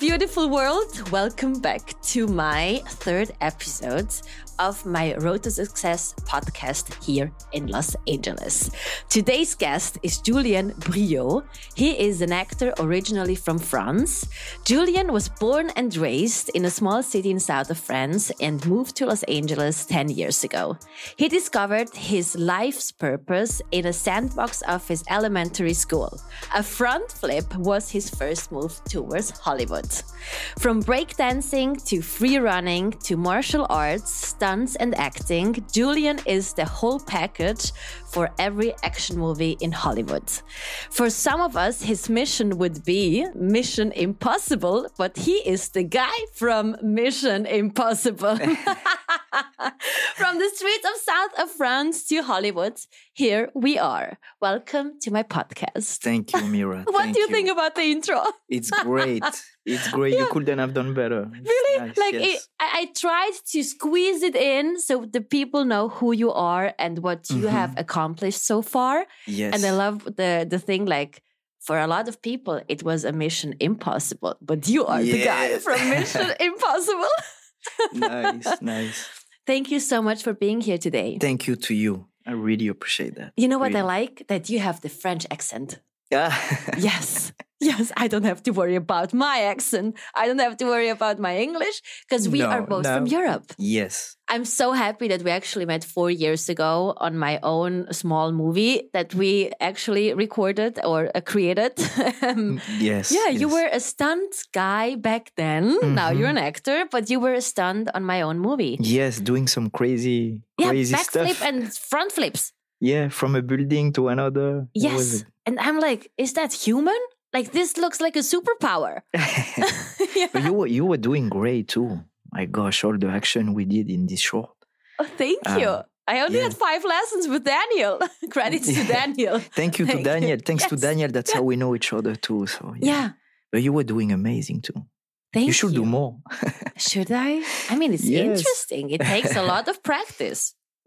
beautiful world. Welcome back to my third episode of my Road to Success podcast here in Los Angeles. Today's guest is Julien Briau. He is an actor originally from France. Julien was born and raised in a small city in south of France and moved to Los Angeles 10 years ago. He discovered his life's purpose in a sandbox of his elementary school. A front flip was his first move towards Hollywood. From breakdancing to free running to martial arts, stunts and acting, Julien is the whole package for every action movie in Hollywood. For some of us, his mission would be Mission Impossible, but he is the guy from Mission Impossible. from the streets of south of France to Hollywood, here we are. Welcome to my podcast. Thank you, Mira. what Thank do you, think about the intro? It's great. It's great. Yeah. You couldn't have done better. It's Really? nice, like yes. it, I, I tried to squeeze it in so the people know who you are and what you have Mhm. accomplished so far. yes. And I love the the thing like for a lot of people it was a mission impossible, but you are the guy from Mission Impossible. nice, nice. Thank you so much for being here today. Thank you to you. I really appreciate that. You know what I like? That you have the French accent. Yeah. Yes. Yes, I don't have to worry about my accent. I don't have to worry about my English because we are No, both from. Europe. yes. I'm so happy that we actually met four years ago on my own small movie that we actually recorded or uh, created. Um, Yes. yeah, you were a stunt guy back then. Now you're an actor, but you were a stunt on my own movie. Yes, doing some crazy, Yeah, crazy backflip stuff. and front flips. yeah, from a building to another. Yes. And I'm like, is that human? Like, this looks like a superpower. yeah. But you were you were doing great too. My gosh, all the action we did in this short. Oh, thank Uh, you. I only yeah. had five lessons with Daniel. Credits to Daniel. Thank you to Thank you. Daniel. Thanks to Daniel. That's how we know each other too. So Yeah. But you were doing amazing too. Thank you should do more. Should I? I mean, it's Yes. interesting. It takes a lot of practice,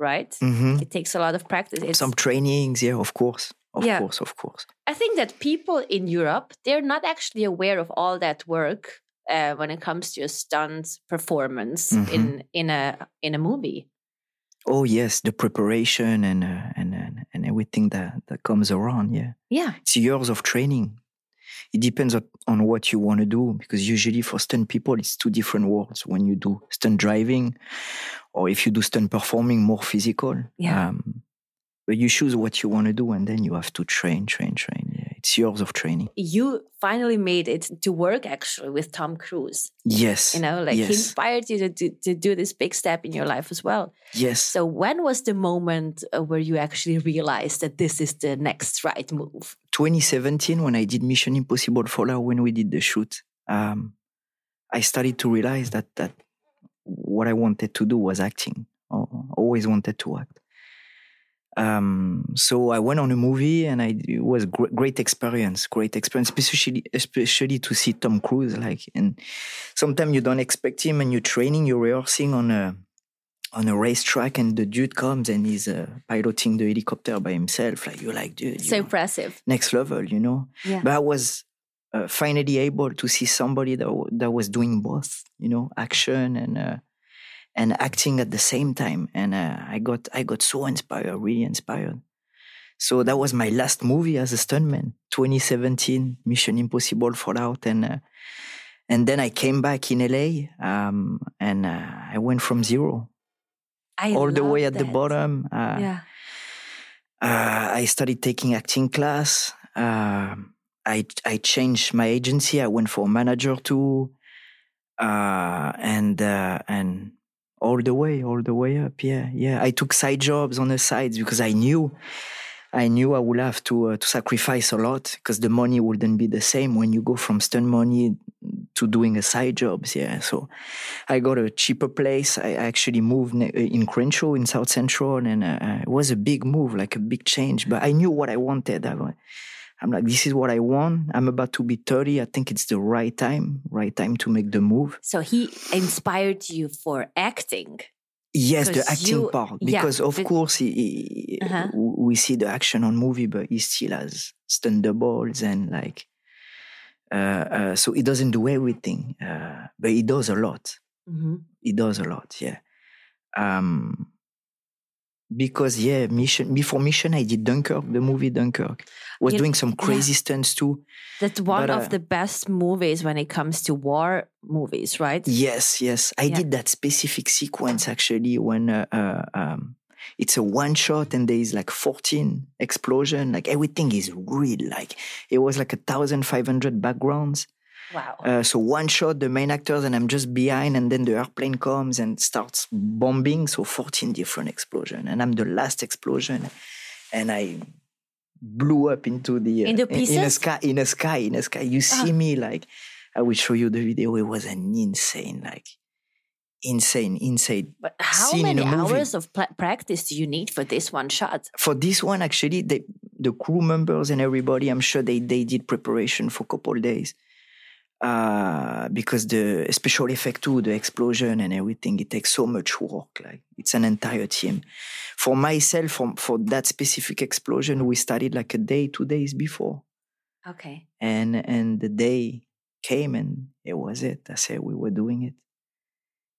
right? Mhm. It takes a lot of practice. It's, Some trainings, yeah, of course. Of Yeah. course, of course. I think that people in Europe, they're not actually aware of all that work uh, when it comes to a stunt performance Mm-hmm. in in a in a movie. Oh yes, the preparation and uh, and and and everything that that comes around. Yeah, Yeah. it's years of training. It depends on, what you want to do because usually for stunt people, it's two different worlds. When you do stunt driving, or if you do stunt performing, more physical. Yeah. Um, but you choose what you want to do, and then you have to train, train, train. Yeah, it's years of training. You finally made it to work actually with Tom Cruise. Yes. You know, like he inspired you to, to, to do this big step in your life as well. Yes. So when was the moment uh, where you actually realized that this is the next right move? 2017 when I did Mission Impossible Fallout when we did the shoot, um, I started to realize that that what I wanted to do was acting. I always wanted to act. Um, so I went on a movie and I, it was gr- great experience, great experience, especially especially to see Tom Cruise. Like, and sometimes you don't expect him, and you're training, you're rehearsing on a on a racetrack, and the dude comes and he's uh, piloting the helicopter by himself. Like you're like, dude, So you're impressive. next level, you know. Yeah. But I was uh, finally able to see somebody that w- that was doing both, you know, action and uh, and acting at the same time, and uh, I got I got so inspired, really inspired. So that was my last movie as a stuntman, 2017, Mission Impossible Fallout, and uh, and then I came back in LA, um, and uh, I went from zero I all the way at the bottom. Uh, Yeah. uh, I started taking acting class. Uh, I I changed my agency. I went for manager too, uh, and uh, and all the way, all the way up. Yeah, yeah. I took side jobs on the sides because I knew, I knew I would have to uh, to sacrifice a lot because the money wouldn't be the same when you go from stunt money to doing a side jobs. Yeah, so I got a cheaper place. I actually moved ne- in Crenshaw in South Central, and uh, it was a big move, like a big change. But I knew what I wanted. I, I'm like, this is what I want. I'm about to be 30. I think it's the right time, right time to make the move. So he inspired you for acting. Yes, the acting you- part, yeah, because of but- course he, he- Uh-huh. we see the action on movie, but he still has doubles and like Uh, uh, so he doesn't do everything, uh, but he does a lot. hmm He does a lot, yeah. Um, because yeah, mission before mission, I did Dunkirk, the movie Dunkirk. Was You- doing some crazy stunts too. That's one But, uh, of the best movies when it comes to war movies, right? Yes, yes. I Yeah. did that specific sequence actually when uh, uh, um, it's a one shot and there is like 14 explosion. Like everything is real. Like it was like a thousand five hundred backgrounds. Wow. Uh, so one shot, the main actors, and I'm just behind, and then the airplane comes and starts bombing. So 14 different explosion, and I'm the last explosion, and I blew up into the uh, Into in- in a sky, in a sky, in a sky. You see Ah. me like I will show you the video. It was an insane, like insane, insane. but how in many hours of practice do you need for this one shot? For this one, actually, they, the crew members and everybody, I'm sure they they did preparation for a couple days. Uh, because the special effect too, the explosion and everything, it takes so much work. Like it's an entire team. For myself, for, for that specific explosion, we started like a day, two days before. Okay. and and the day came and it was it i said we were doing it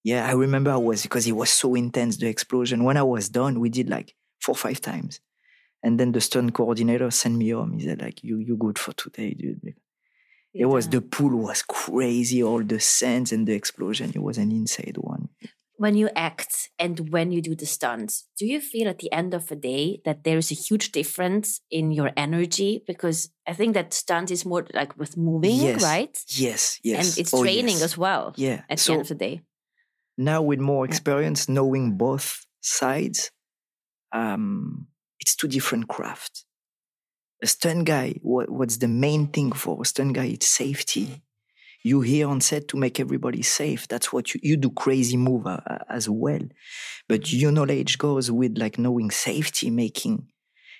yeah i remember i was because it was so intense the explosion when i was done we did like four or five times and then the stunt coordinator sent me home he said like you you good for today dude it was the pool was crazy all the scenes and the explosion it was an insane one when you act and when you do the stunts, do you feel at the end of the day that there is a huge difference in your energy? Because I think that stunt is more like with moving, Yes. right? yes yes And it's Oh, training yes. as well yeah at the end of the day. now with more Yeah. experience knowing both sides um it's two different crafts a stunt guy what, what's the main thing for a stunt guy? It's safety. You here on set to make everybody safe. That's what you you do crazy move uh, uh, as well. But your knowledge goes with like knowing safety making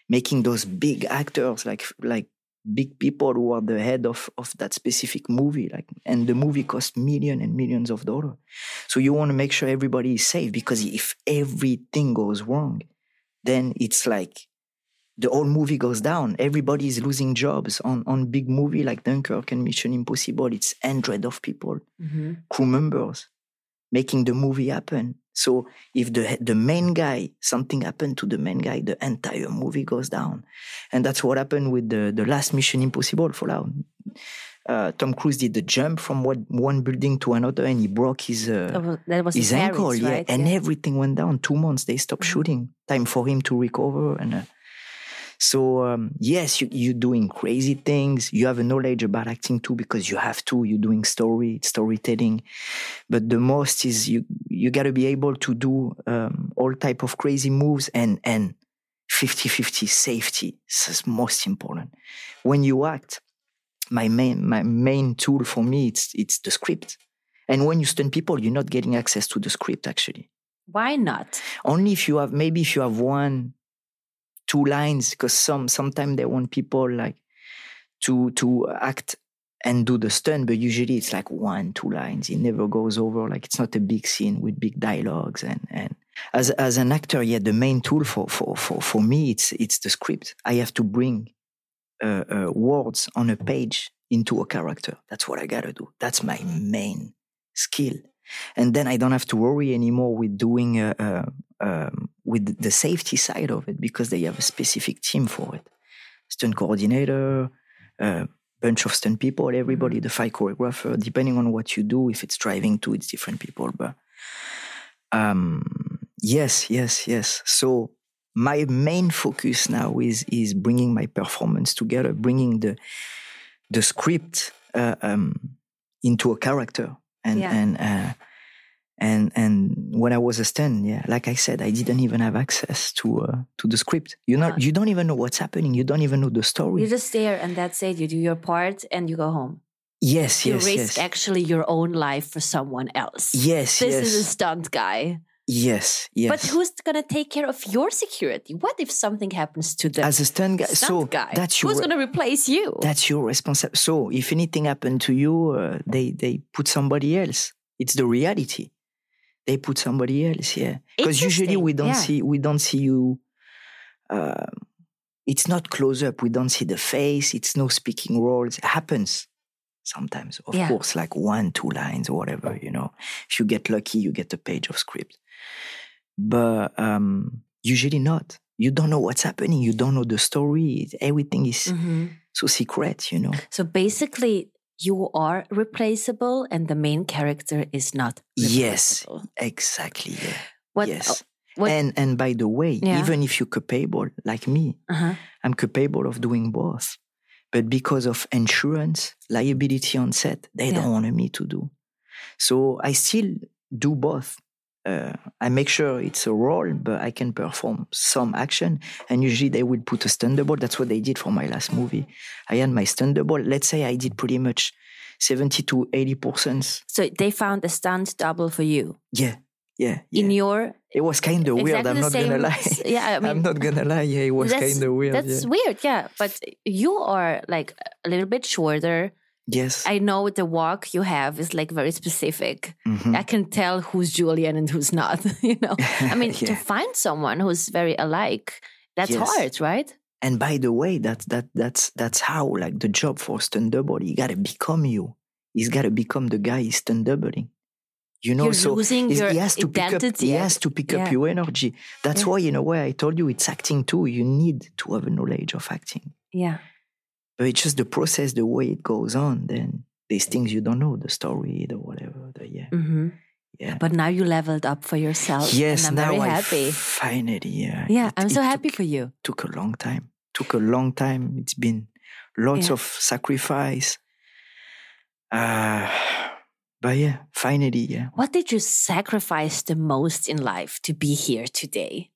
making those big actors like like big people who are the head of of that specific movie like and the movie cost million and millions of dollars. So you want to make sure everybody is safe because if everything goes wrong then it's like the whole movie goes down. Everybody is losing jobs on, on big movie like Dunkirk and Mission Impossible. It's hundred of people, Mhm. crew members, making the movie happen. So if the the main guy, something happened to the main guy, the entire movie goes down. And that's what happened with the, the last Mission Impossible Fallout. Uh, Tom Cruise did the jump from one, one building to another and he broke his uh, That was, that was his ankle, Paris, yeah, right? and Yeah. everything went down. Two months, they stopped Mhm. shooting. Time for him to recover, and uh, so um, yes, you, you're doing crazy things. You have a knowledge about acting too because you have to. You're doing story, storytelling, but the most is you. You got to be able to do um, all type of crazy moves and and 50-50 safety. This is most important when you act. My main my main tool for me it's it's the script. And when you stun people, you're not getting access to the script actually. Why not? Only if you have maybe if you have one, two lines, because some sometimes they want people like to to act and do the stunt, but usually it's like one, two lines. It never goes over. Like it's not a big scene with big dialogues and and as as an actor, yeah, the main tool for for for, for me it's it's the script. I have to bring uh, uh, words on a page into a character. That's what I gotta do. That's my main skill. And then I don't have to worry anymore with doing uh, uh, um, with the safety side of it because they have a specific team for it. Stunt coordinator, a bunch of stunt people, everybody, the fight choreographer. Depending on what you do, if it's driving too, it's different people. But um, yes, yes, yes. So my main focus now is is bringing my performance together, bringing the the script uh, um, into a character, and Yeah. and uh, and and when I was a stand, yeah, like I said, I didn't even have access to uh, to the script. You know, you don't even know what's happening. You don't even know the story. You're just there and that's it. You do your part and you go home. yes, You yes, risk yes, actually your own life for someone else. yes, yes. This yes, is a stunt guy. yes, yes. But who's going to take care of your security? What if something happens to the as a stand guy? stunt so guy? that's your who's going to replace you? that's your responsibility. So if anything happened to you, uh, they they put somebody else. It's the reality. They put somebody else, yeah. Because usually we don't yeah. see we don't see you. Uh, it's not close up. We don't see the face. It's no speaking roles. It happens. sometimes. Of Yeah. course, like one, two lines or whatever, you know. If you get lucky, you get a page of script. But um, usually not. You don't know what's happening. You don't know the story. Everything is Mhm. so secret, you know. So basically, you are replaceable, and the main character is not. Yes. Exactly. Yeah. What? yes. what- And and by the way, Yeah. even if you're capable, like me, uh-huh. I'm capable of doing both. But because of insurance, liability on set, they Yeah. don't want me to do. So I still do both. Uh, I make sure it's a role, but I can perform some action. And usually they will put a stunt double. That's what they did for my last movie. I had my stunt double. Let's say I did pretty much 70 to 80%. So they found a stunt double for you Yeah. Yeah. yeah. in your it was kind of weird. I'm not same. to lie. Yeah, I mean, I'm not going to lie. Yeah, it was kind of weird. That's yeah. weird, yeah. But you are like a little bit shorter. Yes. I know the walk you have is like very specific. Mhm. I can tell who's Julien and who's not. You know, I mean, to find someone who's very alike, that's Yes. hard, right? And by the way, that that that's that's how like the job for stunt double, you gotta become you. He's gotta become the guy he's stunt doubling. You know, You're so losing he's- your he has to pick up. He has to pick Yeah. up your energy. That's Yeah. why, in a way, I told you it's acting too. You need to have a knowledge of acting, Yeah. But it's just the process, the way it goes on. Then these things you don't know, the story, the whatever. The yeah, hmm yeah. But now you leveled up for yourself. yes, and I'm now very I happy. finally. Yeah, yeah, it- I'm so happy took- for you. took a long time. Took a long time. It's been lots Yeah. of sacrifice. Uh, but yeah, finally, yeah. What did you sacrifice the most in life to be here today?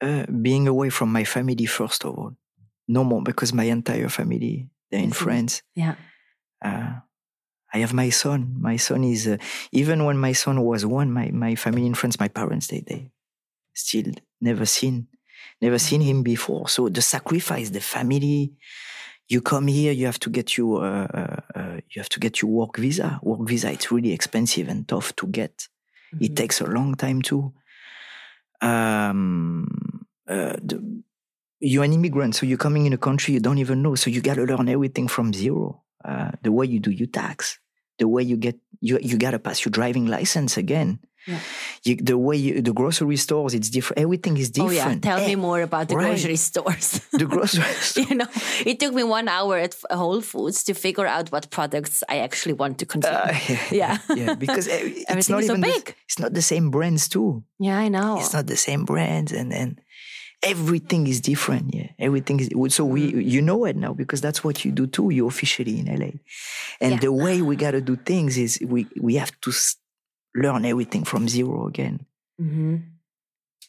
Uh, being away from my family first of all. No more because my entire family they're in France. Yeah. Uh, I have my son. My son is uh, even when my son was one. My my family in France, my parents they they still never seen never seen him before. So the sacrifice, the family. You come here, you have to get your uh, uh, uh, you have to get your work visa. Work visa, it's really expensive and tough to get. It Mhm. takes a long time too. Um, uh, the, you're an immigrant, so you're coming in a country you don't even know. So you got to learn everything from zero. Uh, the way you do your tax, the way you get you you got to pass your driving license again. Yeah. You, the way you, the grocery stores, it's different. Everything is different. Oh yeah, tell Eh, me more about the right. grocery stores. The grocery store. you know, it took me one hour at Whole Foods to figure out what products I actually want to consume. Uh, Yeah. yeah, because eh, it's Everything not is so even the- big. it's not the same brands too. yeah, I know. It's not the same brands, and and everything is different. Yeah, everything is. So we, Mm-hmm. you know it now because that's what you do too. You're officially in LA, and Yeah. the way we got to do things is we we have to learn everything from zero again, hmm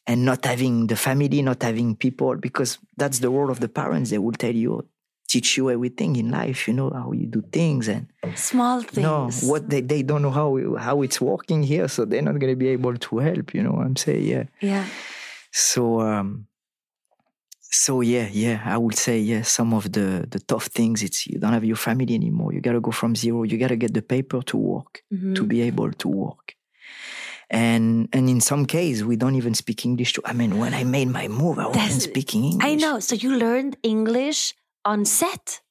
and not having the family, not having people, because that's the role of the parents. They will tell you, teach you everything in life. You know how you do things, and Small things. no, what they they don't know how how it's working here, so they're not going to be able to help. You know what I'm saying? Yeah. Yeah. So um so yeah, yeah, I would say yeah, some of the the tough things it's you don't have your family anymore. You gotta go from zero. You gotta get the paper to work Mhm. to be able to work. And and in some case we don't even speak English to I mean when I made my move, I wasn't That's- speaking English. I know. So you learned English on set.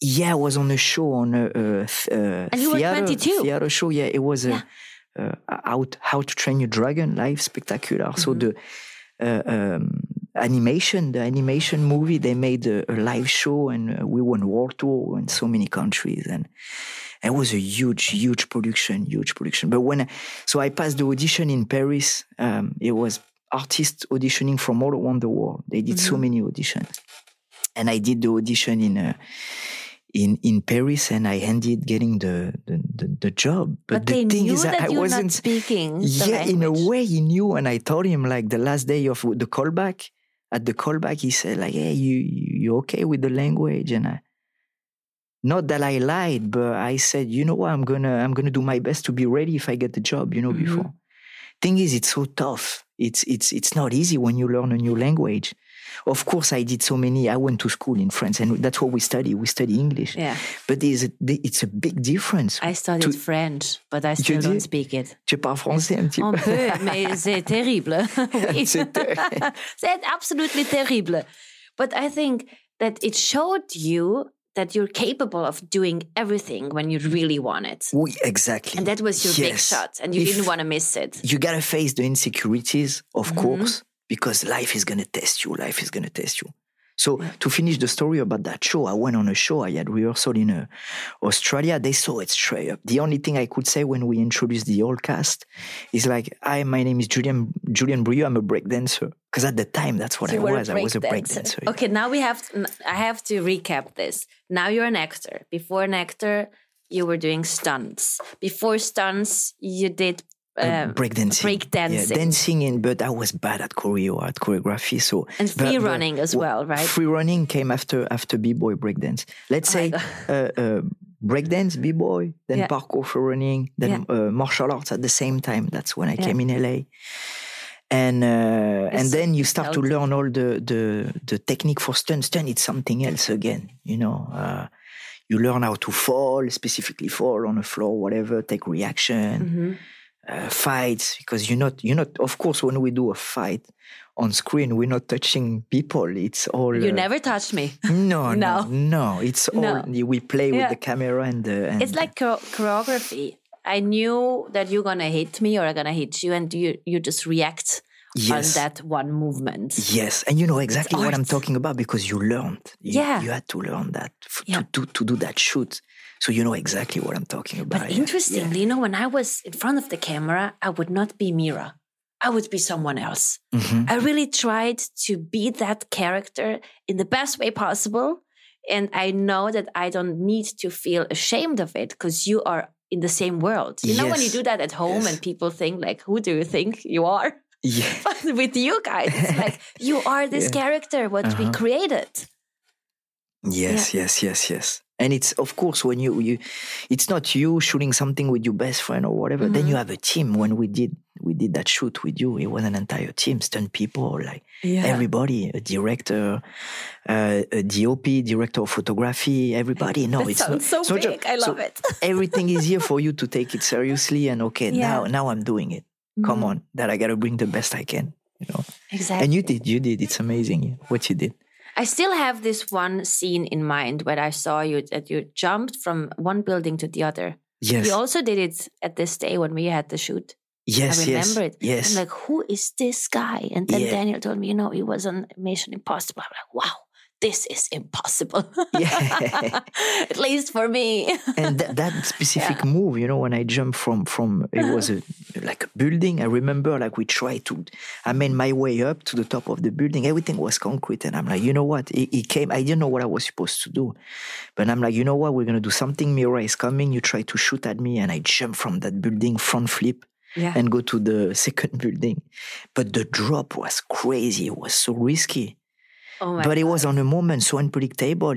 Yeah, I was on a show on a, a uh, And you were theater, 22. theater show. Yeah, it was a Yeah. uh, how how to train your dragon live spectacular. So Mhm. the uh, um, animation, the animation movie, they made a, a live show, and uh, we won world tour in so many countries, and it was a huge, huge production, huge production. But when I, so I passed the audition in Paris, um, it was artists auditioning from all around the world. They did so Mhm. many auditions, and I did the audition in. Uh, in, in Paris and I ended getting the, the, the, the job. But, But, the they thing is, that I wasn't speaking. the yeah, in a way, he knew, and I told him like the last day of the callback. At the callback, he said like, "Hey, you you okay with the language?" And I, not that I lied, but I said, "You know what? I'm gonna I'm gonna do my best to be ready if I get the job." You know, Mhm. before. Thing is, it's so tough. It's it's it's not easy when you learn a new language. Of course, I did so many. I went to school in France, and that's what we study. We study English, Yeah. but there's a, it's a big difference. I studied To- French, but I still dis? don't speak it. Tu parles français un petit Un peu. peu, mais c'est terrible. C'est ter- absolutely terrible. But I think that it showed you that you're capable of doing everything when you really want it. We, exactly. And that was your big shot, and you If- didn't want to miss it. you gotta face the insecurities, of Mhm. course, because life is gonna test you. Life is gonna test you. So to finish the story about that show, I went on a show. I had rehearsal in uh, Australia. They saw it straight up. The only thing I could say when we introduced the whole cast is like, "Hi, my name is Julien Julien Briau. I'm a breakdancer." Because at the time, that's what You I was. I was a breakdancer. breakdancer. yeah. Okay, now we have. I have to recap this. Now you're an actor. Before an actor, you were doing stunts. Before stunts, you did Uh, um, breakdancing. breakdancing. Yeah, dancing in, but I was bad at choreo, at choreography. So and but- free but running as well, right? Free running came after after b-boy breakdance. Let's Oh say uh, uh, breakdance, b-boy, then Yeah. parkour free running, then uh, martial arts at the same time. That's when I Yeah. came in LA. And uh, and then you start to learn all the the the technique for stunt. Stunt it's something else again. You know, uh, you learn how to fall, specifically fall on the floor, whatever, take reaction Mhm. Uh, fights because you're not you're not of course when we do a fight on screen we're not touching people it's all You uh, never touched me. no, No. no no it's all we play with the camera and the and It's like choreography. I knew that you're gonna hit me or I'm gonna hit you, and you you just react yes on that one movement. yes and you know exactly what i'm talking about because you learned you, Yeah. you had to learn that f- Yeah. to, to to do that shoot so you know exactly what i'm talking about But yeah. interestingly, you know, when I was in front of the camera, I would not be Mira. I would be someone else. Yeah. Mhm. I really tried to be that character in the best way possible. And I know that I don't need to feel ashamed of it because you are in the same world. You know, when you do that at home Yes. and people think, like, who do you think you are? yeah But with you guys, it's like, you are this Yeah. character, what we Uh-huh. created. Yes, yes, yes, yes. And it's of course when you you, it's not you shooting something with your best friend or whatever. Then Mhm. you have a team. When we did we did that shoot with you, it was an entire team, stunt people, like Yeah. everybody, a director, uh, a DOP, director of photography, everybody. No, that it's not, so it's big. I so love it. everything is here for you to take it seriously and okay, Yeah. now now I'm doing it. Come Mhm. on, that I gotta bring the best I can. You know, Exactly. and you did, you did. It's amazing what you did. I still have this one scene in mind where I saw you that you jumped from one building to the other. Yes, You also did it at this day when we had the shoot. yes, I remember yes, it. yes. I'm like, who is this guy? And then Yeah. Daniel told me, you know, he was on Mission Impossible. I'm like, wow, this is impossible. Yeah. at least for me. and that, that specific move, you know, when I jumped from from it uh-huh. was a like a building. I remember like we tried to. I made my way up to the top of the building. Everything was concrete, and I'm like, you know what? It, it came. I didn't know what I was supposed to do, but I'm like, you know what? We're gonna do something. Mira is coming. You try to shoot at me, and I jump from that building, front flip, yeah. and go to the second building. But the drop was crazy. It was so risky. Oh but it God. was on a moment so unpredictable.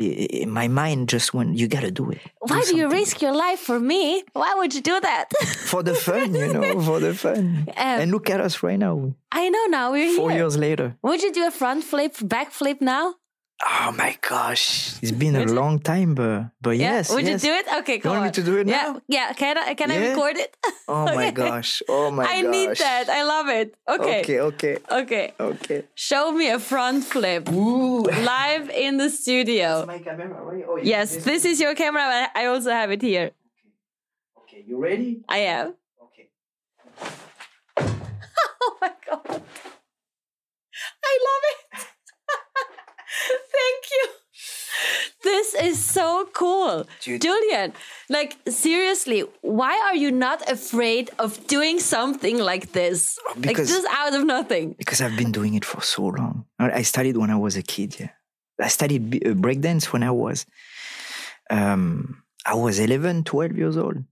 My mind just went, you gotta do it. Why do you risk your life for me? Why would you do that? for the fun, you know, for the fun. Um, and look at us right now, I know now we're four here. years later. Would you do a front flip, back flip now? Oh my gosh, it's been a long time, but but yes, Would yes. you do it? Okay, You go want on. me to do it yeah, now? yeah. Can I can I record it? Oh my gosh, oh my gosh. I gosh. need that. I love it. Okay. Okay, okay, Okay. okay. Show me a front flip Ooh. live in the studio. my camera, right? Oh, Yes, this is your camera. but I also have it here. Okay, Okay, you ready? I am. Okay. Oh my god. I love it. Thank you. This is so cool. Dude. Julien, like seriously, why are you not afraid of doing something like this? like just out of nothing. Because I've been doing it for so long. I studied when I was a kid. Yeah, I studied uh, breakdance when I was, um, I was 11, 12 years old.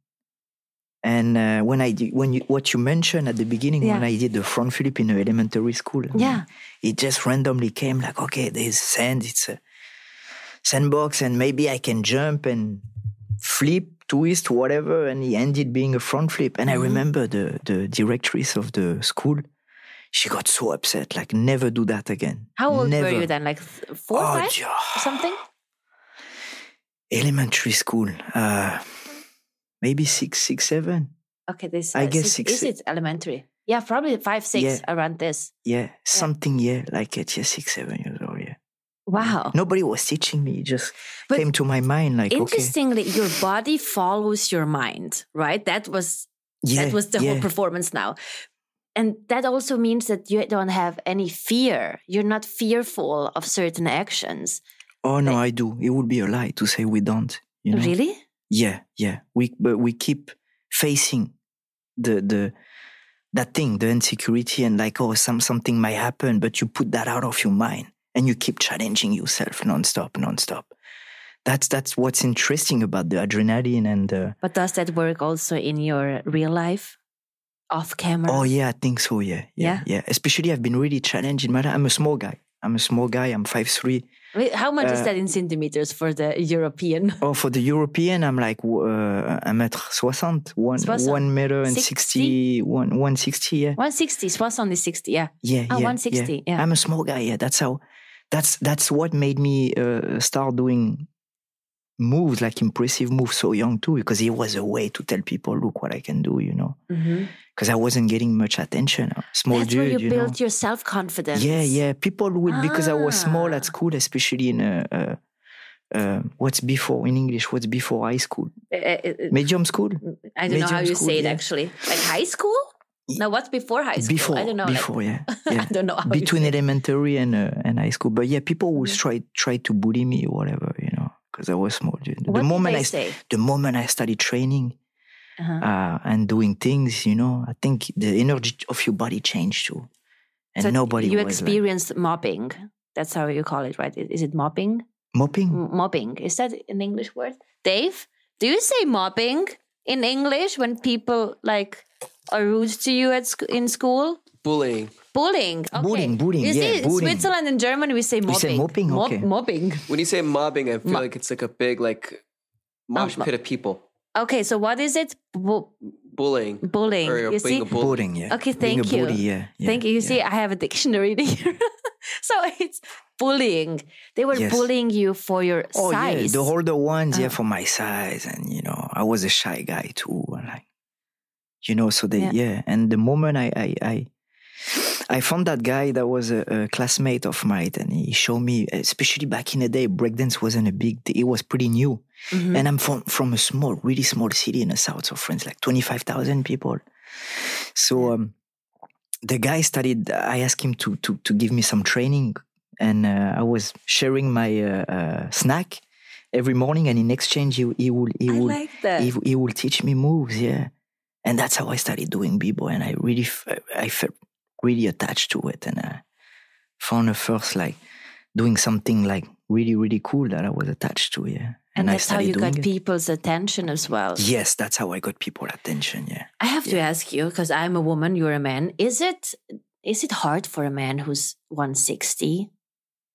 And uh, when I did, when you, what you mentioned at the beginning, when I did the front flip in elementary school, I mean, Yeah. it just randomly came like, okay, there's sand, it's a sandbox, and maybe I can jump and flip, twist, whatever. And he ended being a front flip. And I Mhm. remember the the directress of the school she got so upset like never do that again How old never. were you then? Like four, oh, five, or something? elementary school uh maybe six six seven Okay, this I uh, guess six, six- is it elementary? Yeah, probably five, six Yeah. around this. yeah something yeah like it yeah six seven years old yeah Wow. Nobody was teaching me. It just But came to my mind like, okay, Interestingly, your body follows your mind, right? That was yeah, that was the yeah. whole performance now. And that also means that you don't have any fear. You're not fearful of certain actions. Oh no, I do. It would be a lie to say we don't. You know? Really? Yeah, yeah. We but we keep facing the the that thing, the insecurity, and like oh, some something might happen, but you put that out of your mind and you keep challenging yourself nonstop, nonstop. That's that's what's interesting about the adrenaline and the. But does that work also in your real life? Off camera? Oh yeah, I think so. Yeah, yeah, yeah. Especially, I've been really challenging. My, I'm a small guy. I'm a small guy. I'm five three. Wait, how much is Uh, that in centimeters for the European? Oh, for the European, I'm like uh, un mètre soixante, one, 60? one meter and 60? 60, one, 160, yeah. 160, soixante is 60, yeah. Yeah, Ah, yeah, 160, yeah. I'm a small guy. Yeah, that's how. That's that's what made me uh, start doing moves like impressive moves so young too, because it was a way to tell people, look what I can do, you know. Because I wasn't getting much attention. A Small That's dude, where you, you build know. your self confidence. Yeah, yeah. People would because I was small Ah. at school, especially in uh, uh, uh, what's before in English? What's before high school? Medium school. I don't know how you school, say it yeah. actually. Like high school? No, what's before high school? Before, I don't know. like- before, yeah, I don't know. How between elementary and uh, and high school. But yeah, people would Mhm. try try to bully me or whatever, you know, because I was small. dude. What the moment I say? the moment I started training Uh-huh. uh, and doing things, you know, I think the energy of your body changed too, and So nobody You was like, experienced mobbing. That's how you call it, right? Is it mobbing? mopping. M- mobbing. Is that an English word? Dave, do you say mobbing in English when people like are rude to you at sc- in school? Bullying. Bullying. Okay. Bullying, bullying, You yeah, see, bullying. Switzerland and Germany, we say mobbing. We mobbing. say mopping? Mob- Okay. mobbing. When you say mobbing, I feel Mo- like it's like a big like mosh mo- pit of people. Okay, so what is it? Bu- Bullying. bullying. Or You see? being a bully. Bullying, yeah. Okay, Being thank a you. bully, yeah, yeah, Thank you. You yeah. see, I have a dictionary here. so it's bullying. They were Yes. bullying you for your Oh size. yeah, the older ones, yeah, Uh. for my size, and you know, I was a shy guy too, and like, you know, so they, Yeah. yeah. And the moment I, I, I, I found that guy that was a, a classmate of mine, and he showed me, especially back in the day, breakdance wasn't a big, it was pretty new, Mhm. and I'm from from a small, really small city in the south of France, like twenty five thousand people. So um, the guy started. I asked him to to to give me some training, and uh, I was sharing my uh, uh, snack every morning, and in exchange, he he would he I would like he, he will teach me moves. Yeah, and that's how I started doing b-boy, and I really f- I felt really attached to it, and I found the first like doing something like really really cool that I was attached to. Yeah, and I that's how you got it. people's attention as well. Yes, that's how I got people attention. Yeah. I have to ask you because I'm a woman, you're a man. Is it is it hard for a man who's 160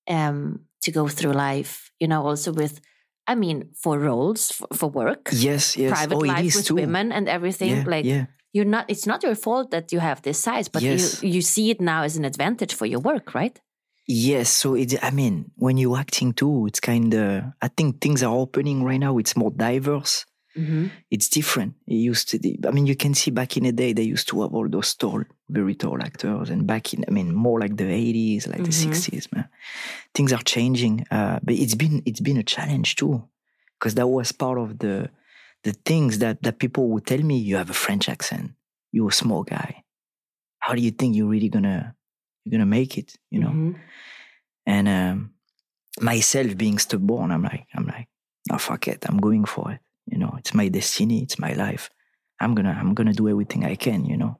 um, to go through life? You know, also with, I mean, for roles for, for work, Yes, yes. private oh, life with too. women and everything. Yeah, like yeah. you're not. It's not your fault that you have this size, but Yes. you you see it now as an advantage for your work, right? Yes, so it. I mean, when you're acting too, it's kind of. I think things are opening right now. It's more diverse. Mm-hmm. It's different. It used to. Be, I mean, you can see back in the day they used to have all those tall, very tall actors, and back in. I mean, more like the '80s, like the Mhm. '60s, man. Things are changing, uh, but it's been it's been a challenge too, because that was part of the the things that that people would tell me. You have a French accent. You're a small guy. How do you think you're really gonna you're gonna make it? You know. Mhm. And um, myself being stubborn, I'm like, I'm like, no, fuck it, I'm going for it. It's my destiny, it's my life. I'm gonna, I'm gonna do everything I can. You know.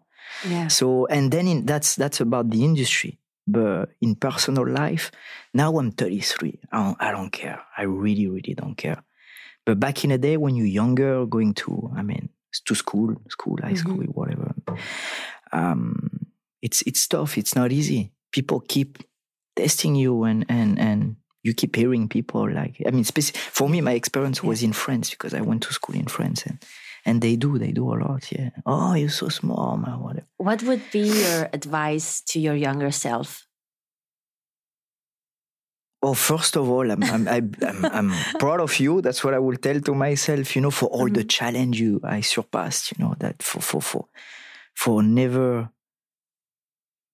Yeah. So, and then in, that's that's about the industry. But in personal life, now I'm 33. I don't, I don't care. I really, really don't care. But back in the day, when you're younger, going to, I mean, to school, school, high school, whatever, um, it's it's tough. It's not easy. People keep testing you, and and and you keep hearing people like. I mean, speci- for me, my experience was in France because I went to school in France, and and they do they do a lot. Yeah. Oh, you're so small, man. Whatever. What would be your advice to your younger self? Oh, first of all, I'm, I'm, I'm, I'm, proud of you. That's what I will tell to myself, you know, for all the mm-hmm. challenge you I surpassed, you know, that for, for, for, for never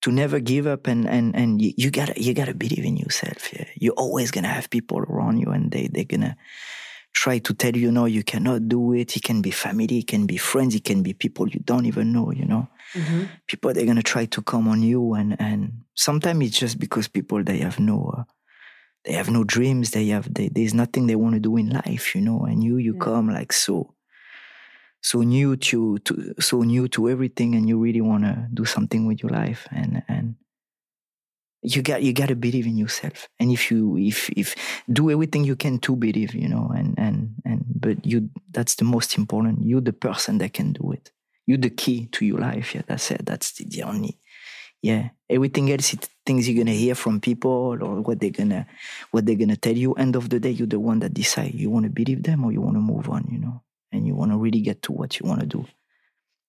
to never give up and and and you, you gotta you gotta believe in yourself. Yeah, you're always gonna have people around you, and they they're gonna try to tell you no, you cannot do it. It can be family, it can be friends, it can be people you don't even know. You know, hmm people they're gonna try to come on you, and and sometimes it's just because people they have no. Uh, they have no dreams. They have they, there's nothing they want to do in life, you know. And you you Yeah. come like so so new to, to so new to everything and you really want to do something with your life and and you got you got to believe in yourself. And if you if if do everything you can to believe you know and and and but you that's the most important. You're the person that can do it. You're the key to your life. Yeah that's it. That's the, the only yeah. Everything else is things you're gonna hear from people or what they're gonna what they're gonna tell you. End of the day you're the one that decide. You want to believe them or you want to move on you know and you want to really get to what you want to do.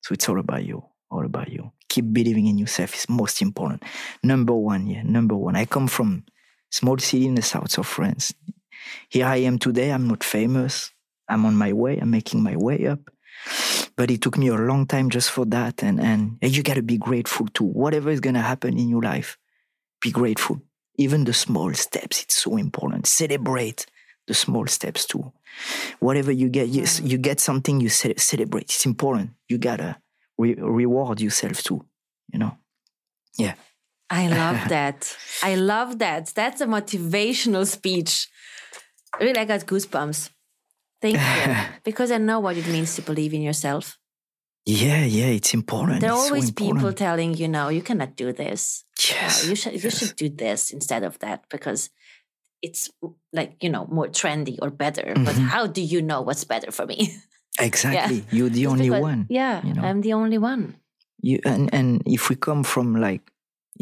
So it's all about you all about you. Keep believing in yourself is most important. Number one yeah number one. I come from small city in the south of france. Here i am today i'm not famous. I'm on my way i'm making my way up. But it took me a long time just for that and and, and you got to be grateful to whatever is going to happen in your life. Be grateful. Even the small steps it's so important. Celebrate the small steps too whatever you get yes, you get something you ce- celebrate it's important you gotta re- reward yourself too you know yeah I love that. I love that. That's a motivational speech. Really, I got goosebumps. Thank you. because I know what it means to believe in yourself. yeah yeah it's important There are It's so always people telling you, no, you cannot do this. Uh, yes you should you should do this instead of that because it's like, you know, more trendy or better. But Mhm. how do you know what's better for me? exactly you're the Just only because- one Yeah, you know. I'm the only one. you and and if we come from like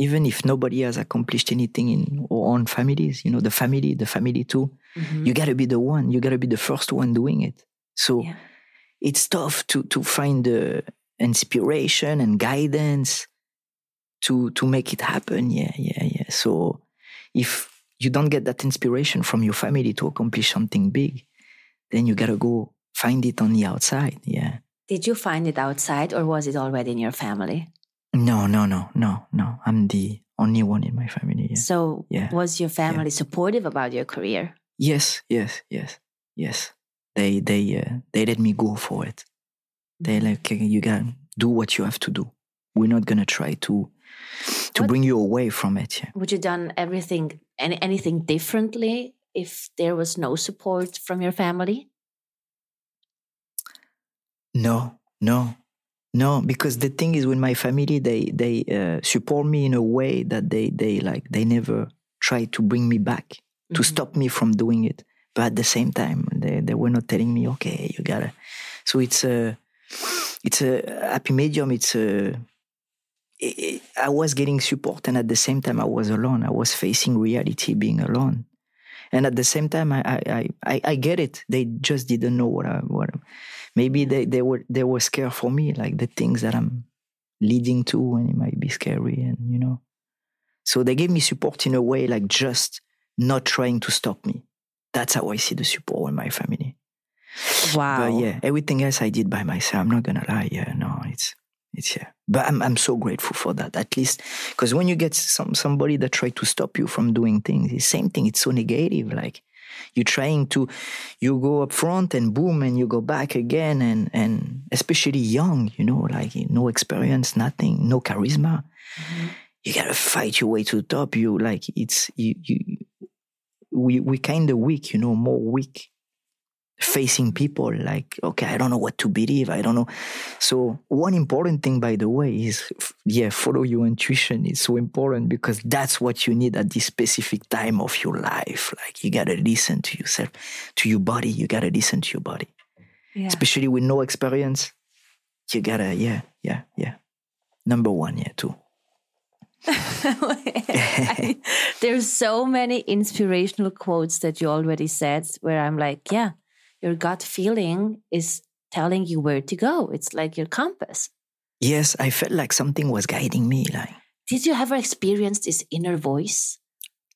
even if nobody has accomplished anything in our own families you know the family the family too Mhm. you got to be the one you got to be the first one doing it so Yeah. it's tough to to find the inspiration and guidance to to make it happen yeah yeah yeah so if you don't get that inspiration from your family to accomplish something big then you got to go find it on the outside yeah Did you find it outside or was it already in your family? no no no no no i'm the only one in my family yeah. So Yeah. was your family supportive about your career? yes yes yes yes they they uh, they let me go for it They're Mm-hmm. like, "Okay, you gotta do what you have to do. We're not gonna try to to What- bring you away from it. Yeah. Would you done everything any, anything differently if there was no support from your family? No, no, no. Because the thing is, with my family, they they uh, support me in a way that they they like they never try to bring me back to Mhm. stop me from doing it. But at the same time, they they were not telling me, okay, you gotta. So it's a it's a happy medium. It's a i- was getting support, and at the same time, I was alone. I was facing reality, being alone. And at the same time, I I I, I- I get it. They just didn't know what I what. Maybe they, they were they were scared for me, like the things that I'm leading to, and it might be scary, and you know. So they gave me support in a way, like just not trying to stop me. That's how I see the support in my family. Wow. But yeah, everything else I did by myself. I'm not gonna lie. Yeah, no, it's it's yeah. But I'm I'm so grateful for that. At least because when you get some somebody that try to stop you from doing things, the same thing. It's so negative. Like you're trying to, you go up front and boom, and you go back again, and and especially young, you know, like no experience, nothing, no charisma. Mhm. You gotta fight your way to the top. You like it's you you. We we kind of weak, you know, more weak facing people like okay i don't know what to believe i don't know. So one important thing by the way is yeah follow your intuition. It's so important because that's what you need at this specific time of your life. Like you gotta listen to yourself to your body. You gotta listen to your body. Yeah. especially with no experience you gotta yeah yeah yeah. Number one yeah too. I- there's so many inspirational quotes that you already said where I'm like, yeah, your gut feeling is telling you where to go. It's like your compass. yes i felt like something was guiding me like Did you ever experience this inner voice?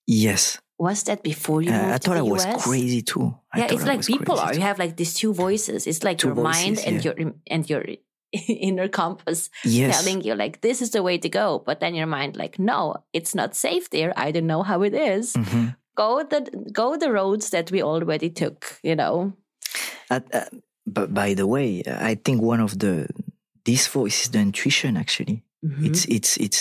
yes Was that before you Uh, i thought to i was crazy too I yeah, it's I like people are. too. You have like these two voices. It's like Two your mind and yeah. your and your inner compass yes telling you like this is the way to go but then your mind like no it's not safe there i don't know how it is. Mhm. go the go the roads that we already took you know Uh, uh, but by the way, I think one of the this voice is the intuition. Actually, Mhm. it's it's it's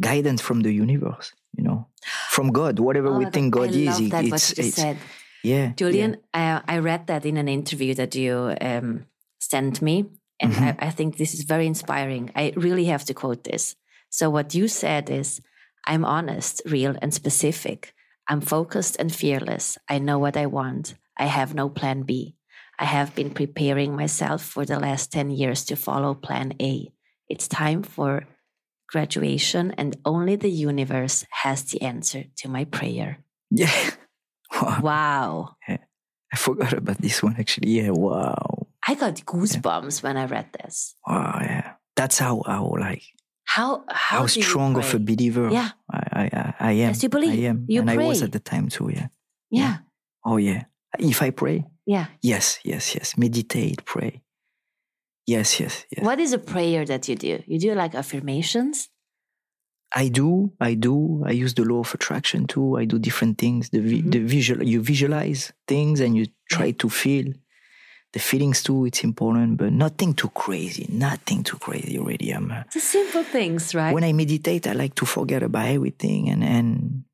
guidance from the universe. You know, from God. Whatever Oh we think God, I is, it- that what it's you it's said yeah. Julien, uh, I read that in an interview that you um, sent me, and Mhm. I, I think this is very inspiring. I really have to quote this. So, what you said is I'm honest, real, and specific. I'm focused and fearless. I know what I want. I have no plan B. I have been preparing myself for the last 10 years to follow plan A. It's time for graduation, and only the universe has the answer to my prayer. yeah. Wow. Wow. I forgot about this one. Actually, yeah. Wow. I got goosebumps when I read this. Wow. Yeah. That's how how like How how, how, strong of a believer Yeah. I, I, I, am. Yes, you believe. I am. You and I was at the time too. Yeah. Yeah, Oh yeah. If I pray, yeah. yes, yes, yes. Meditate, pray. Yes, yes, yes. What is a prayer that you do? You do like affirmations? I do, I do. I use the law of attraction too. I do different things. The vi- Mhm. the visual, you visualize things and you try to feel the feelings too. It's important, but nothing too crazy. Nothing too crazy. Already, I'm. The simple things, right? when I meditate, I like to forget about everything, and and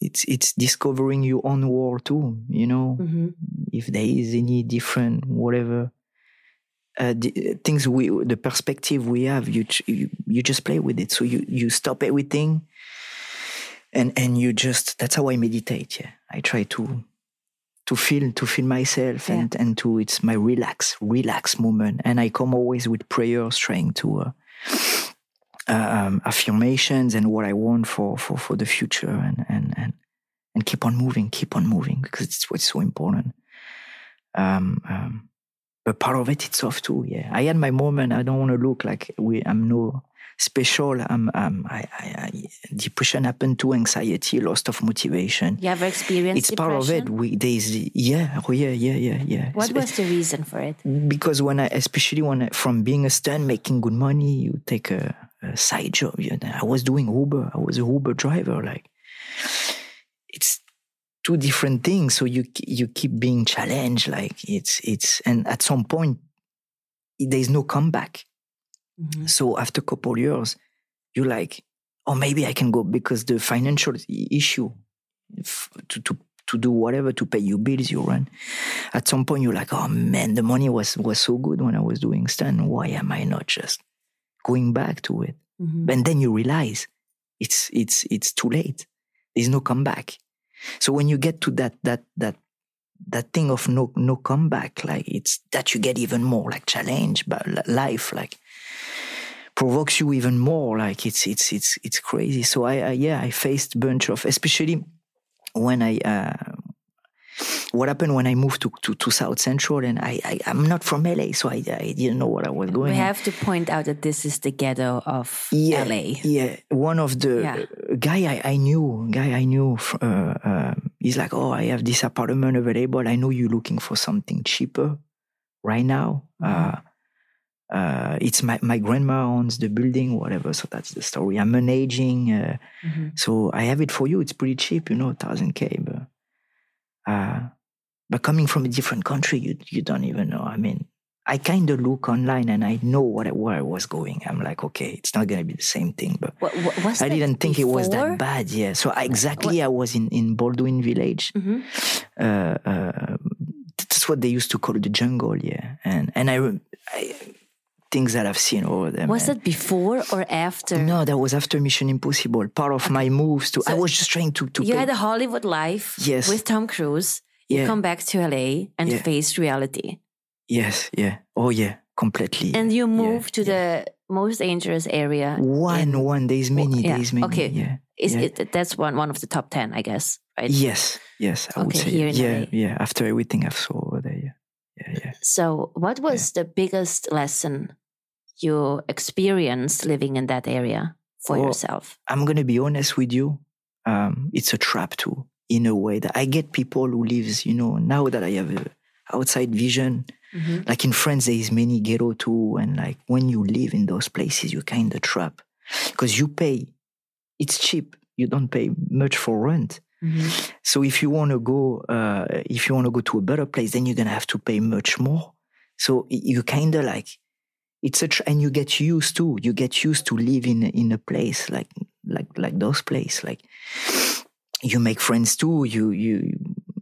it's it's discovering your own world too. You know, Mhm. if there is any different whatever uh, the, things we the perspective we have you, ch- you you just play with it so you you stop everything and and you just that's how i meditate yeah i try to to feel to feel myself Yeah. and and to it's my relax relax moment and i come always with prayers trying to uh, um, affirmations and what i want for for for the future and and and and keep on moving keep on moving because it's what's so important um, um, but part of it, it's off too. Yeah, I had my moment. I don't want to look like we. I'm no special. I'm. Um, I, I, I. Depression happened to Anxiety, loss of motivation. you ever experienced it? it's part of it. We there's yeah, oh yeah, yeah, yeah, yeah. What It's- was the reason for it? because when I, especially when I, from being a stunt, making good money, you take a, a side job. You know, I was doing Uber. I was a Uber driver. Like, it's two different things. So you you keep being challenged. Like it's it's and at some point there is no comeback. Mhm. So after a couple years, you're like, oh, maybe I can go because the financial issue to, to, to do whatever to pay your bills you run. At some point, you're like, oh man, the money was, was so good when I was doing stand. Why am I not just going back to it? Mhm. And then you realize it's, it's, it's too late. There's no comeback. So when you get to that, that, that, that thing of no, no comeback, like it's that you get even more like challenge, but life, like provokes you even more. Like it's, it's, it's, it's crazy. So I, I yeah, I faced bunch of, especially when I, uh, what happened when I moved to, to, to South Central and I, I, I'm not from LA, so I, I didn't know what I was going We have to point out that this is the ghetto of yeah, LA. Yeah, one of the Yeah. guy I, I knew, guy I knew, uh, uh, he's like, oh, I have this apartment available. I know you're looking for something cheaper right now. Mm-hmm. Uh, uh, it's my, my grandma owns the building, whatever. So that's the story. I'm managing. Uh, Mhm. so I have it for you. It's pretty cheap, you know, thousand K, but, uh, but coming from a different country, you, you don't even know. I mean, I kind of look online and I know what where I was going. I'm like, okay, it's not going to be the same thing, but What, what, I didn't think it was that bad. Yeah. So I, exactly, I was in, in Baldwin Village. Mhm. Uh, uh, that's what they used to call the jungle. Yeah. And, and I, I things that I've seen over there. Was man. that before or after? No, that was after Mission Impossible. Part of my moves to, I was just trying to, to You pay- had a Hollywood life Yes. with Tom Cruise. You Yeah. come back to LA and Yeah. face reality. yes. Yeah. Oh yeah. Completely. And you yeah, move to yeah. the most dangerous area. one, in- one. There's many, yeah, there's many. okay. Yeah. Is yeah. it that's one one of the top ten, I guess, right? Yes. Yes. I would Okay, say. here in yeah. Yeah. After everything I've saw over there. Yeah. Yeah. Yeah. So, what was the biggest lesson you experience living in that area for Oh, yourself? I'm gonna be honest with you. Um, it's a trap too, in a way that I get people who lives, you know, now that I have a outside vision, Mhm. Like in France, there is many ghetto too, and like when you live in those places, you kind of trap because you pay. It's cheap. You don't pay much for rent. Mhm. So if you want to go, uh, if you want to go to a better place, then you're gonna have to pay much more. So you kind of like it's such, and you get used to you get used to live in a- place like like like those place. Like you make friends too. You you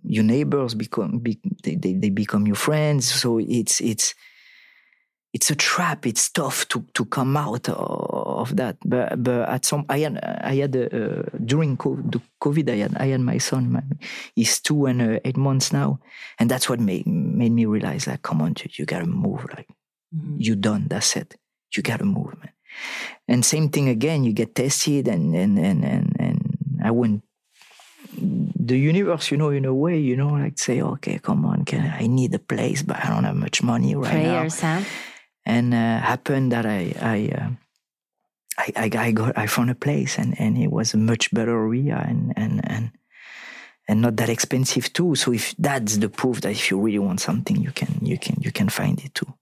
your neighbors become be, they, they they become your friends. So it's it's it's a trap. It's tough to to come out of that. But but at some I had I had uh, during co- the COVID I had I had my son. My, he's two and uh, eight months now, and that's what made made me realize like, come on, dude, you gotta move. Like Mhm. you done. That's it. You gotta move, man. And same thing again. You get tested, and and and and, and I went. The universe, you know, in a way, you know, like say, okay, come on, can I need a place, but I don't have much money right now Prayers, huh? and uh, happened that I I, uh, I I I got I found a place and and it was a much better area and and and and not that expensive too. So if that's the proof that if you really want something, you can you can you can find it too.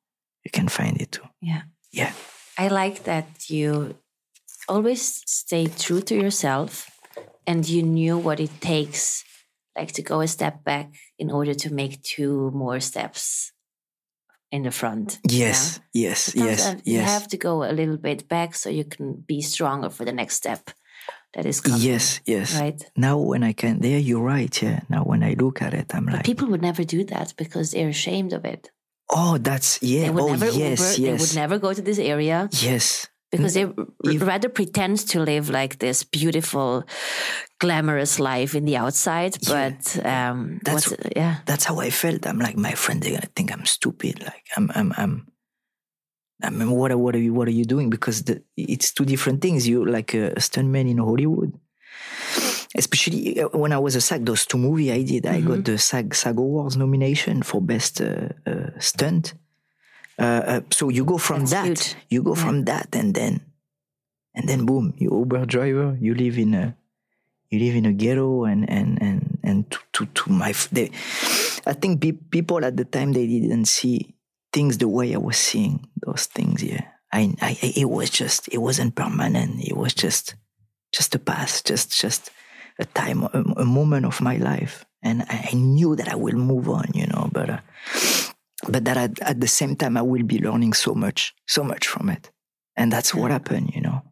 You can find it too. Yeah. Yeah. I like that you always stay true to yourself and you knew what it takes like to go a step back in order to make two more steps in the front. Yes. Yes. Sometimes, Yes. You Yes. have to go a little bit back so you can be stronger for the next step that is coming. Yes. Yes. Right. Now when I can, there you're right. Yeah. Now when I look at it, I'm like, People would never do that because they're ashamed of it. Oh, that's yeah. They would Oh, never yes. Uber. They would never go to this area Yes. because they if- rather pretend to live like this beautiful, glamorous life in the outside. Yeah. But um, That's- yeah, that's how I felt. I'm like, my friend, they're gonna think I'm stupid. Like I'm, I'm, I'm. I mean, what are, what are you, what are you doing? Because the, it's two different things. You like a stuntman in Hollywood, especially uh, when I was a SAG. Those two movies I did, I got the SAG SAG Awards nomination for best uh, uh, stunt. Uh, uh, so you go from That's that, huge. you go from that, and then, and then boom, you Uber driver. You live in a, you live in a ghetto, and and and and to to, to my, they, I think pe- people at the time they didn't see things the way I was seeing those things. Yeah, I, I, it was just, it wasn't permanent. It was just, just a past, just, just a time, a, a moment of my life, and I, I knew that I will move on, you know. But, uh, but that at, at the same time, I will be learning so much, so much from it, and that's what happened, you know.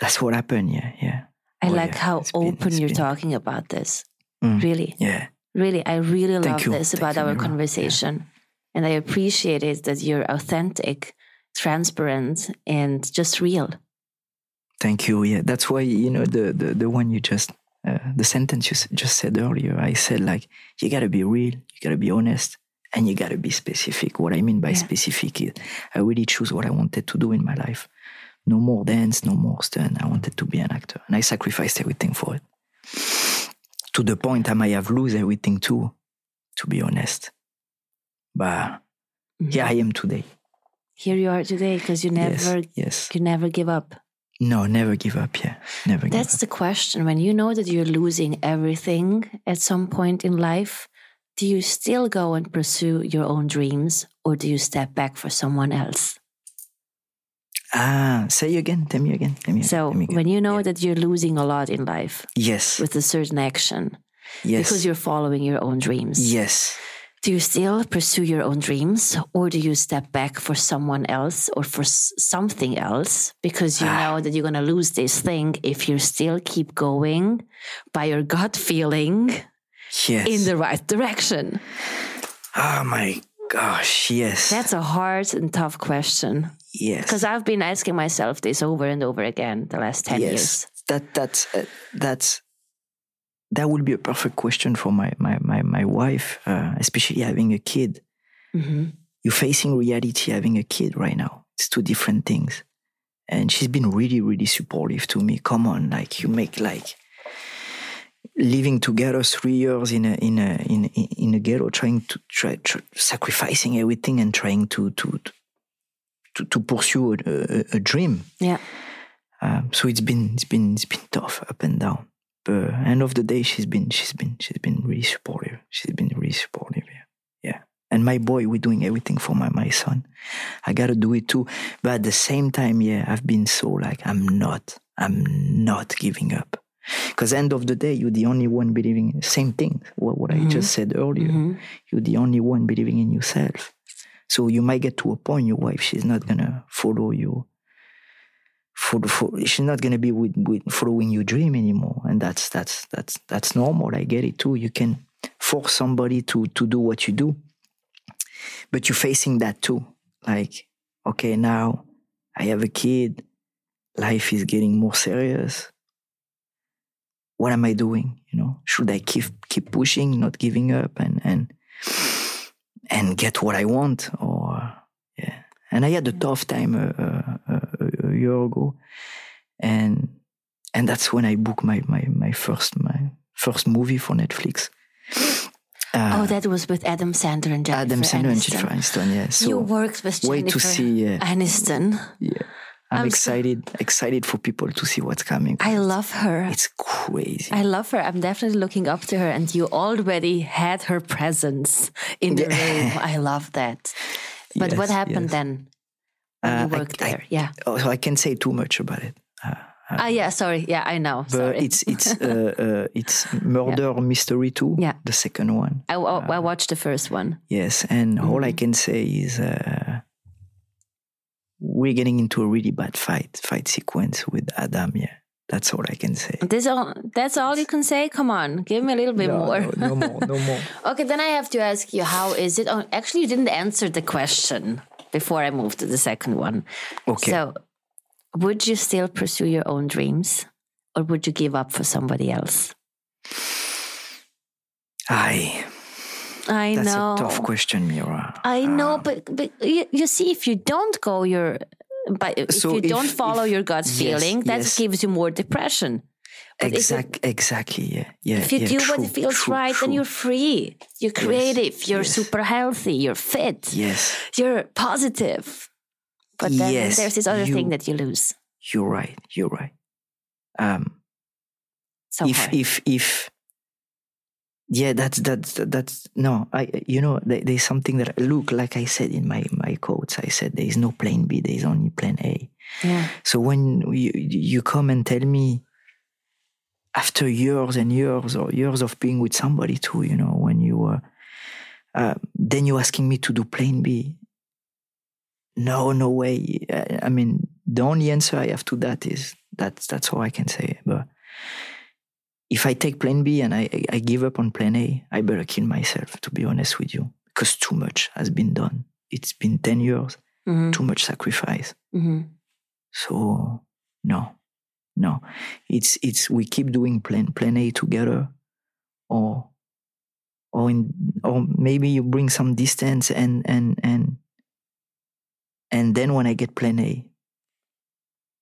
That's what happened. Yeah, yeah. I Oh, like yeah. how It's been- open you're been- talking about this. Mm. Really, Yeah. really, I really Thank love you. this Thank about you, our Mira. Yeah. conversation, and I appreciate it that you're authentic, transparent, and just real. Thank you. Yeah, that's why you know the the, the one you just uh, the sentence you s- just said earlier. I said like you gotta be real, you gotta be honest, and you gotta be specific. What I mean by Yeah. specific is I really choose what I wanted to do in my life. No more dance, no more stunt. I wanted to be an actor, and I sacrificed everything for it. To the point I might have lose everything too, to be honest. But Mhm. here I am today. Here you are today because you never, yes, yes. you never give up. No, never give up. Yeah, never give up. That's the question. When you know that you're losing everything at some point in life, do you still go and pursue your own dreams or do you step back for someone else? Ah, say you again. Tell me again. Tell me. again, So, tell me again. when you know that you're losing a lot in life yes, with a certain action yes, because you're following your own dreams, yes. Do you still pursue your own dreams or do you step back for someone else or for something else because you Ah. know that you're going to lose this thing if you still keep going by your gut feeling Yes. in the right direction? oh my gosh, yes. That's a hard and tough question yes. because I've been asking myself this over and over again the last 10 yes. years. That that's uh, that's that would be a perfect question for my my my, my wife, uh, especially having a kid. hmm You're facing reality having a kid right now. It's two different things. And she's been really, really supportive to me. Come on, like you make like living together three years in a in a in in, in a ghetto, trying to try, try sacrificing everything and trying to to to, to pursue a, a, a dream. Yeah. Um, so it's been it's been it's been tough up and down. But end of the day, she's been she's been she's been really supportive. She's been really supportive. Yeah, yeah. And my boy, we're doing everything for my, my son. I gotta do it too. But at the same time, yeah, I've been so like, I'm not, I'm not giving up. Because end of the day, you're the only one believing the same thing. What, what I just said earlier. Mhm. You're the only one believing in yourself. So you might get to a point, your wife, she's not gonna follow you. Follow, for she's not gonna be with, with following your dream anymore, and that's that's that's that's normal. I get it too. You can force somebody to to do what you do, but you're facing that too. Like, okay, now I have a kid. Life is getting more serious. What am I doing? You know, should I keep keep pushing, not giving up, and and and get what I want, or yeah. And I had a tough time a, a, a, year ago, and and that's when I booked my my my first my first movie for Netflix. Uh, oh, that was with Adam Sandler and Jennifer Adam Sandler and Aniston. Jennifer Aniston. Yeah, so you worked with Jennifer wait to see. Yeah, Aniston. yeah. I'm, I'm so- excited excited for people to see what's coming. I love her. it's crazy. I love her. I'm definitely looking up to her, and you already had her presence in the room. I love that. But what happened yes. then Uh, you I- worked I- there? yeah. oh, so I can't say too much about it. Uh, Ah, yeah. Sorry. Yeah, I know. but Sorry. it's it's uh, uh, it's murder mystery two. Yeah. the second one. I, I, I watched the first one. Yes, and all Mm-hmm. I can say is uh, we're getting into a really bad fight fight sequence with Adam. Yeah, that's all I can say. This all, that's all you can say. Come on, give me a little bit No, more. no, no more, no more. Okay, then I have to ask you, how is it? Oh, actually, you didn't answer the question before I moved to the second one. Okay. So, would you still pursue your own dreams, or would you give up for somebody else? I. I that's know. a tough question, Mira. I know, Um, but, but you, you see, if you don't go your, but if So you if- don't follow if- your gut's yes, feeling, that yes. gives you more depression. It- exactly. Yeah, yeah. If you yeah, do true, what feels true, right, then you're free. You're creative. You're yes. super healthy. You're fit. Yes, You're positive. But then Yes, there's this other thing that you lose. you're right. You're right. Um, Somewhere. if if if yeah that's that's that's no i you know there, there's something that look like i said in my my quotes i said there is no plan b there is only plan a yeah. so when you you come and tell me after years and years or years of being with somebody too you know when you were uh, then you're asking me to do plan b. No no way. I, I mean the only answer i have to that is that's that's all i can say. But if I take plan B and I, I- give up on plan A, I better kill myself, to be honest with you, because too much has been done. It's been 10 years, hmm too much sacrifice. hmm So, no, no. It's, it's, we keep doing plan, plan A together, or, or, in, or maybe you bring some distance and, and, and, and then when I get plan A,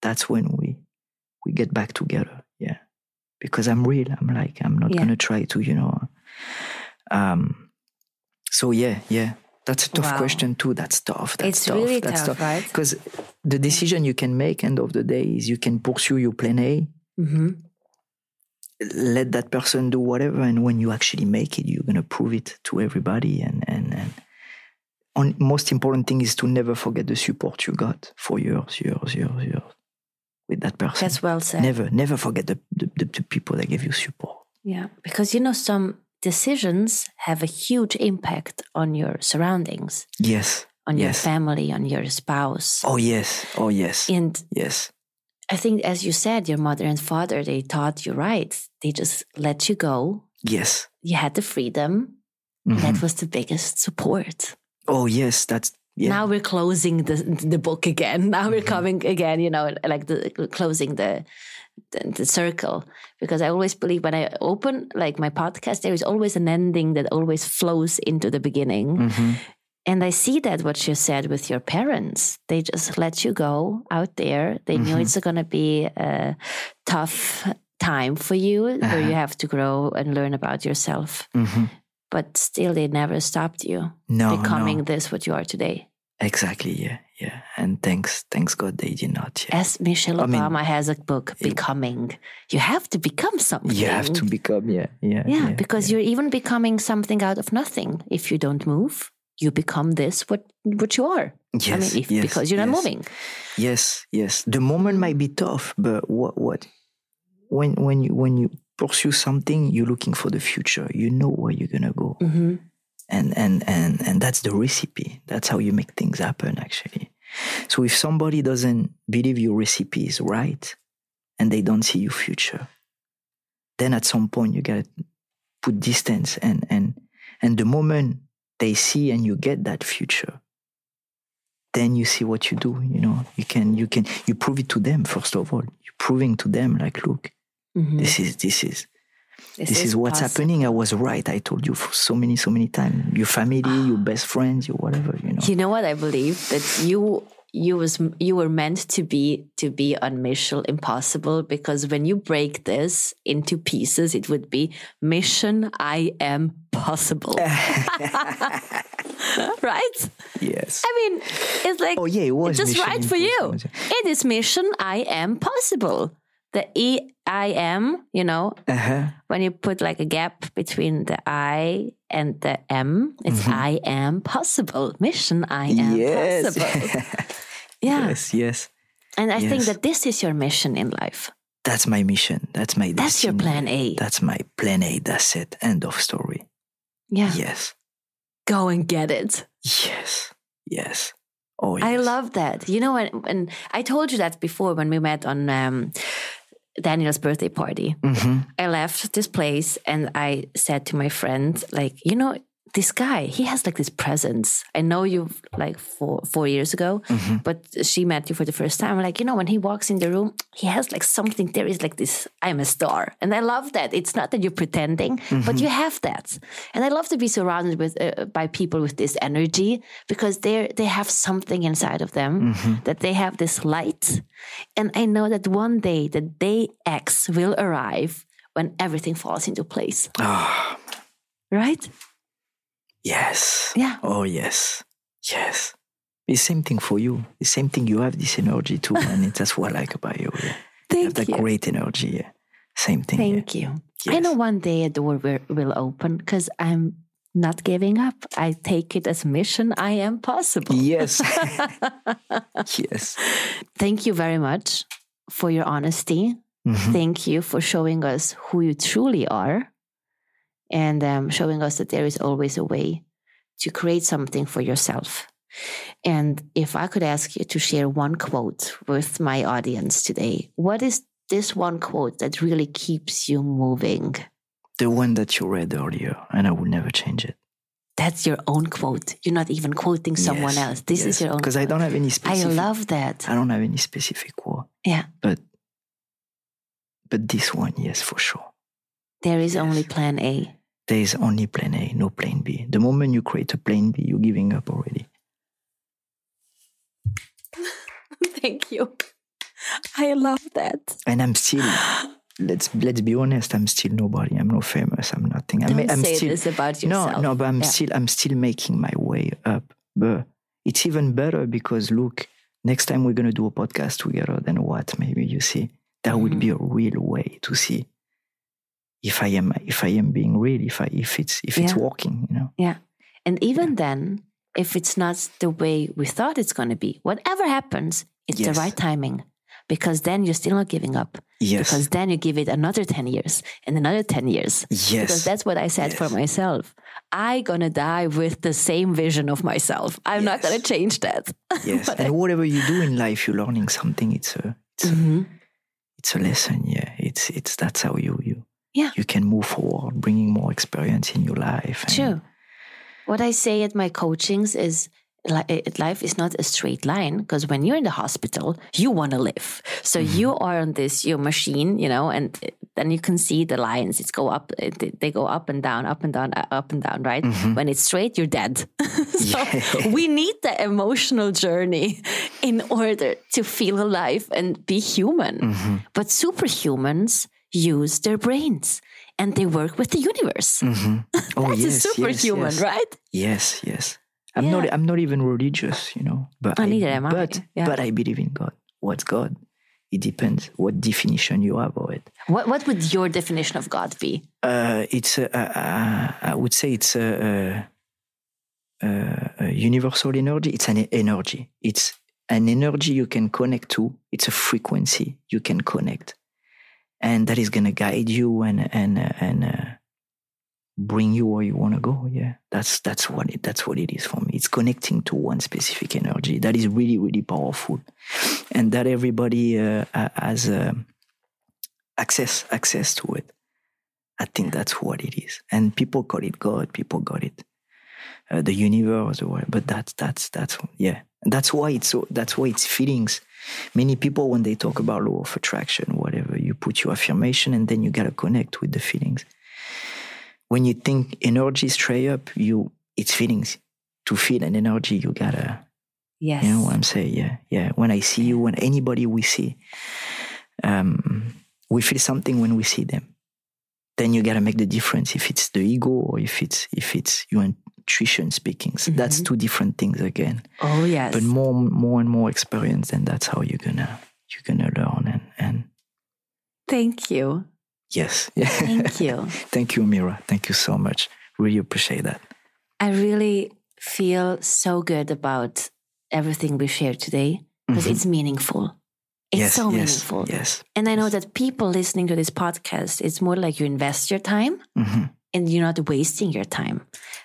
that's when we, we get back together. Yeah. Because I'm real. I'm like, I'm not Yeah. going to try to, you know, um, so yeah, yeah. That's a tough Wow. question too. That's tough. That's It's tough. really That's tough, right? Because the decision you can make end of the day is you can pursue your plan A, hmm let that person do whatever, and when you actually make it, you're gonna prove it to everybody. And and and on, most important thing is to never forget the support you got for years, years, years, years with that person. That's well said. never, never forget the, the, the, the people that gave you support. Yeah. Because, you know, some decisions have a huge impact on your surroundings, Yes. On your family, on your spouse. Oh yes. Oh yes. And Yes. I think, as you said, your mother and father, they taught you right. They just let you go. Yes. You had the freedom. Mhm. That was the biggest support. Oh yes. That's yeah. Now we're closing the the book again. Now we're Mm-hmm. coming again. You know, like the closing the, the the circle. Because I always believe when I open like my podcast, there is always an ending that always flows into the beginning. Mhm. And I see that what you said with your parents, they just let you go out there. They knew Mhm. it's going to be a tough time for you where Uh-huh. you have to grow and learn about yourself. Mhm. But still, they never stopped you No. becoming no. this what you are today. Exactly. Yeah. Yeah. And thanks, thanks God they did not. Yeah. As Michelle I mean, Obama has a book, Becoming. You have to become something. You have to become. Yeah. Yeah. Yeah, because you're even becoming something out of nothing if you don't move. You become this what what you are. Yes, I mean, if, yes, because you're not yes. moving. Yes, yes. The moment might be tough, but what what when when you when you pursue something, you're looking for the future. You know where you're gonna go. hmm and and and and that's the recipe that's how you make things happen actually so if somebody doesn't believe your recipe is right and they don't see your future then at some point you gotta put distance and and and the moment they see and you get that future then you see what you do you know you can you can you prove it to them first of all you're proving to them like look hmm this is this is this, is, what's happening. I was right. I told you for so many, so many times. Your family, your best friends, your whatever, you know. You know what I believe that you you was you were meant to be to be on Mission Impossible because when you break this into pieces, it would be Mission I am possible, right? yes. I mean, it's like Oh yeah, it was it's just right for you. It is Mission I am possible. The E I M, you know, Uh-huh. when you put like a gap between the I and the M, it's I am possible. Mission I am Mm-hmm. Yes. possible. Yeah. yes, yes. And I think that this is your mission in life. That's my mission. That's my That's your plan A. That's my plan A. That's it. End of story. Yeah. Yes. Go and get it. Yes. Yes. Oh yes. I love that. You know, when, when I told you that before when we met on um, Daniel's birthday party. hmm I left this place and I said to my friend, like, you know, this guy, he has like this presence. I know you like four four years ago, Mm-hmm. but she met you for the first time. Like, you know, when he walks in the room, he has like something. There is like this, I'm a star. And I love that. It's not that you're pretending, Mm-hmm. but you have that. And I love to be surrounded with uh, by people with this energy because they they have something inside of them Mm-hmm. that they have this light. And I know that one day the day X will arrive when everything falls into place. Ah, Right? Yes. Yeah. Oh yes. Yes. The same thing for you. The same thing. You have this energy too, and it's that's what I like about you. Yeah. You have Thank that you. great energy. Yeah. Same thing. yeah. Thank you. I know one day a door will, will open because I'm not giving up. I take it as mission. I am possible. Yes. yes. Thank you very much for your honesty. Mhm. Thank you for showing us who you truly are and um, showing us that there is always a way to create something for yourself. And if I could ask you to share one quote with my audience today, what is this one quote that really keeps you moving? The one that you read earlier, and I will never change it. That's your own quote. You're not even quoting someone Yes, else. This is your own. Because I don't have any specific. I love that. I don't have any specific quote, Yeah. but but this one, yes, for sure. There is only plan A. There is only plan A, no plan B. The moment you create a plan B, you're giving up already. Thank you. I love that. And I'm still. Let's let's be honest. I'm still nobody. I'm not famous. I'm nothing. I'm, Don't I'm say still, this about yourself. no, no, but I'm Yeah. still I'm still making my way up. But it's even better because look, next time we're gonna do a podcast together, then what? Maybe you see that would be a Mm-hmm. real way to see if I am if I am being real, if I if it's if it's working, you know. Yeah. And even then, if it's not the way we thought it's going to be, whatever happens, it's Yes. the right timing. Because then you're still not giving up. Yes. Because then you give it another 10 years and another 10 years. yes. Because that's what I said for myself. I gonna die with the same vision of myself. I'm not gonna change that. yes. And I- whatever you do in life, you're learning something. It's a it's a, Mhm. it's a lesson. Yeah. It's it's that's how you you Yeah. you can move forward, bringing more experience in your life. and- True. What I say at my coachings is life is not a straight line because when you're in the hospital, you want to live. So Mm-hmm. you are on this your machine, you know, and eh, then you can see the lines. It's go up, eh, they- go up and down, up and down, uh, up and down, right? When it's straight, you're dead. so Mm-hmm. Yeah. we need the emotional journey in order to feel alive and be human. Mm-hmm. But superhumans use their brains and they work with the universe. Mhm. Oh That's yes, a superhuman, yes, yes. right? Yes, yes. I'm Yeah. not. I'm not even religious, you know. But Oh, neither am I, But yeah. but I believe in God. What's God? It depends what definition you have of it. What what would your definition of God be? Uh, it's. A, a, a, I would say it's uh, a universal energy. It's an energy. It's an energy you can connect to. It's a frequency you can connect, and that is going to guide you and and uh, and uh, bring you where you want to go. Yeah, that's that's what it that's what it is for me. It's connecting to one specific energy that is really really powerful, and that everybody uh, has um, access access to it. I think that's what it is, and people call it God. People got it, uh, the universe, or what- but that's that's that's yeah. That's why it's so. That's why it's feelings. Many people when they talk about law of attraction, whatever, put your affirmation, and then you gotta connect with the feelings when you think energy straight up, you it's feelings. To feel an energy, you gotta Yes. you know what I'm saying? Yeah, yeah. When I see you, when anybody we see, um, we feel something when we see them. Then you gotta make the difference if it's the ego or if it's if it's your intuition speaking. So That's two different things again. oh yes. But more more and more experience, and that's how you're gonna you're gonna learn Thank you. yes. Thank you. Thank you, Mira. Thank you so much. Really appreciate that. I really feel so good about everything we shared today because it's meaningful. It's Mm-hmm. yes, so yes, meaningful. Yes. And I know that people listening to this podcast, it's more like you invest your time hmm and you're not wasting your time.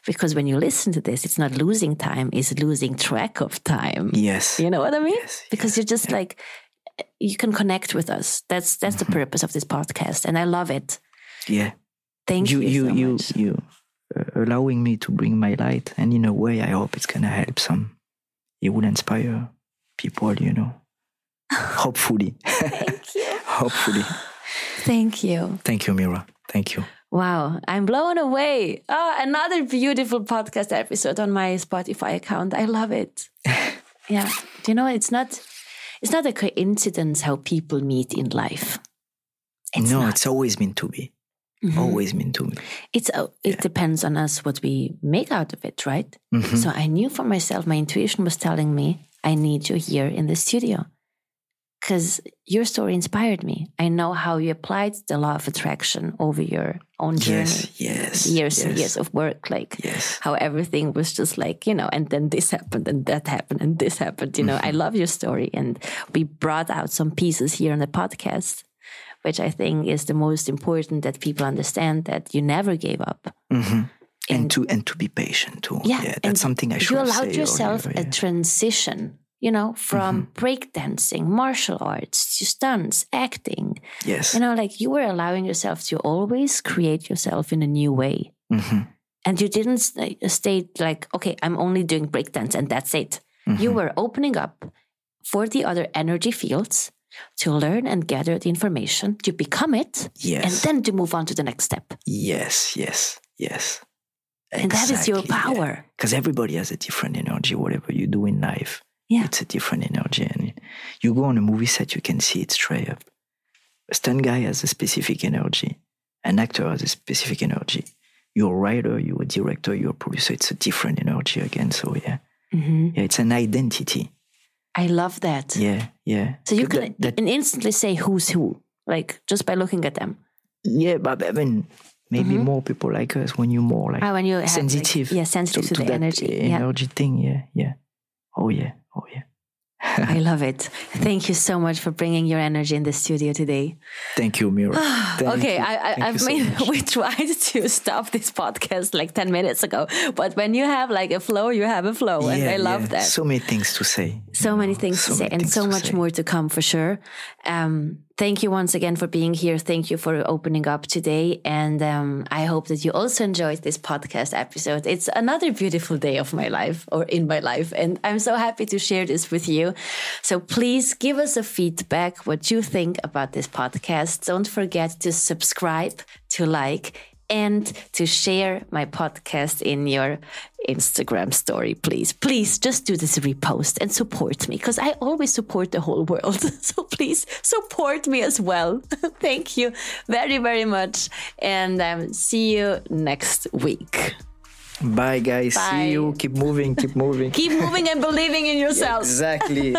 Because when you listen to this, it's not losing time, it's losing track of time. Yes. You know what I mean? Yes, Because you're just like, you can connect with us. That's that's Mm-hmm. the purpose of this podcast. And I love it. Yeah. Thank you. you you so you much. you uh, allowing me to bring my light and in a way i hope it's gonna help some it will inspire people you know hopefully Thank you. hopefully Thank you. thank you mira thank you Wow, I'm blown away. Oh, another beautiful podcast episode on my Spotify account. I love it. yeah. Do you know it's not it's not a coincidence how people meet in life. It's no not. it's always meant to be Mhm. always meant to be It's uh, it depends on us what we make out of it, right? Mhm. So I knew for myself, my intuition was telling me, I need you here in the studio. Because your story inspired me. I know how you applied the law of attraction over your own journey. yes yes years and years of work like yes how everything was just like you know and then this happened and that happened and this happened you know i Mm-hmm. love your story and we brought out some pieces here on the podcast which i think is the most important that people understand that you never gave up Mhm. and And- to and to be patient too yeah, that's something i should you allowed yourself earlier, a transition you know from Mm-hmm. breakdancing martial arts to stunts acting. Yes. You know like you were allowing yourself to always create yourself in a new way. Mhm. and you didn't st- state like okay i'm only doing breakdance and that's it. Mm-hmm. you were opening up for the other energy fields to learn and gather the information to become it yes. and then to move on to the next step. Yes yes yes. And that is your power. Because everybody has a different energy whatever you do in life Yeah. it's a different energy and you go on a movie set you can see it straight up. A stunt guy has a specific energy. An actor has a specific energy. You're a writer you're a director you're a producer it's a different energy again so yeah. Mhm. yeah it's an identity. I love that. Yeah yeah. So you can that- in- instantly say who's who like just by looking at them. Yeah but i mean maybe Mhm. more people like us when you're more like Ah, when you have, like- sensitive yeah sensitive to, the that energy. Yeah. energy thing. Yeah yeah oh yeah oh yeah i love it thank you so much for bringing your energy in the studio today Thank you, Mira. Thank okay, you. I, I, Thank I've so made. much. we tried to stop this podcast like ten minutes ago, but when you have like a flow, you have a flow, and I love yeah. that. So many things to say. So many things to so say, many and so much say. more to come for sure. Um, thank you once again for being here. Thank you for opening up today, and um, I hope that you also enjoyed this podcast episode. It's another beautiful day of my life, or in my life, and I'm so happy to share this with you. So please give us a feedback what you think about this podcast. Don't forget to subscribe, to like, and to share my podcast in your Instagram story, please. Please just do this repost and support me because I always support the whole world. So please support me as well. Thank you very, very much. And um, see you next week. Bye, guys. Bye. See you. Keep moving. Keep moving. Keep moving and believing in yourself. exactly.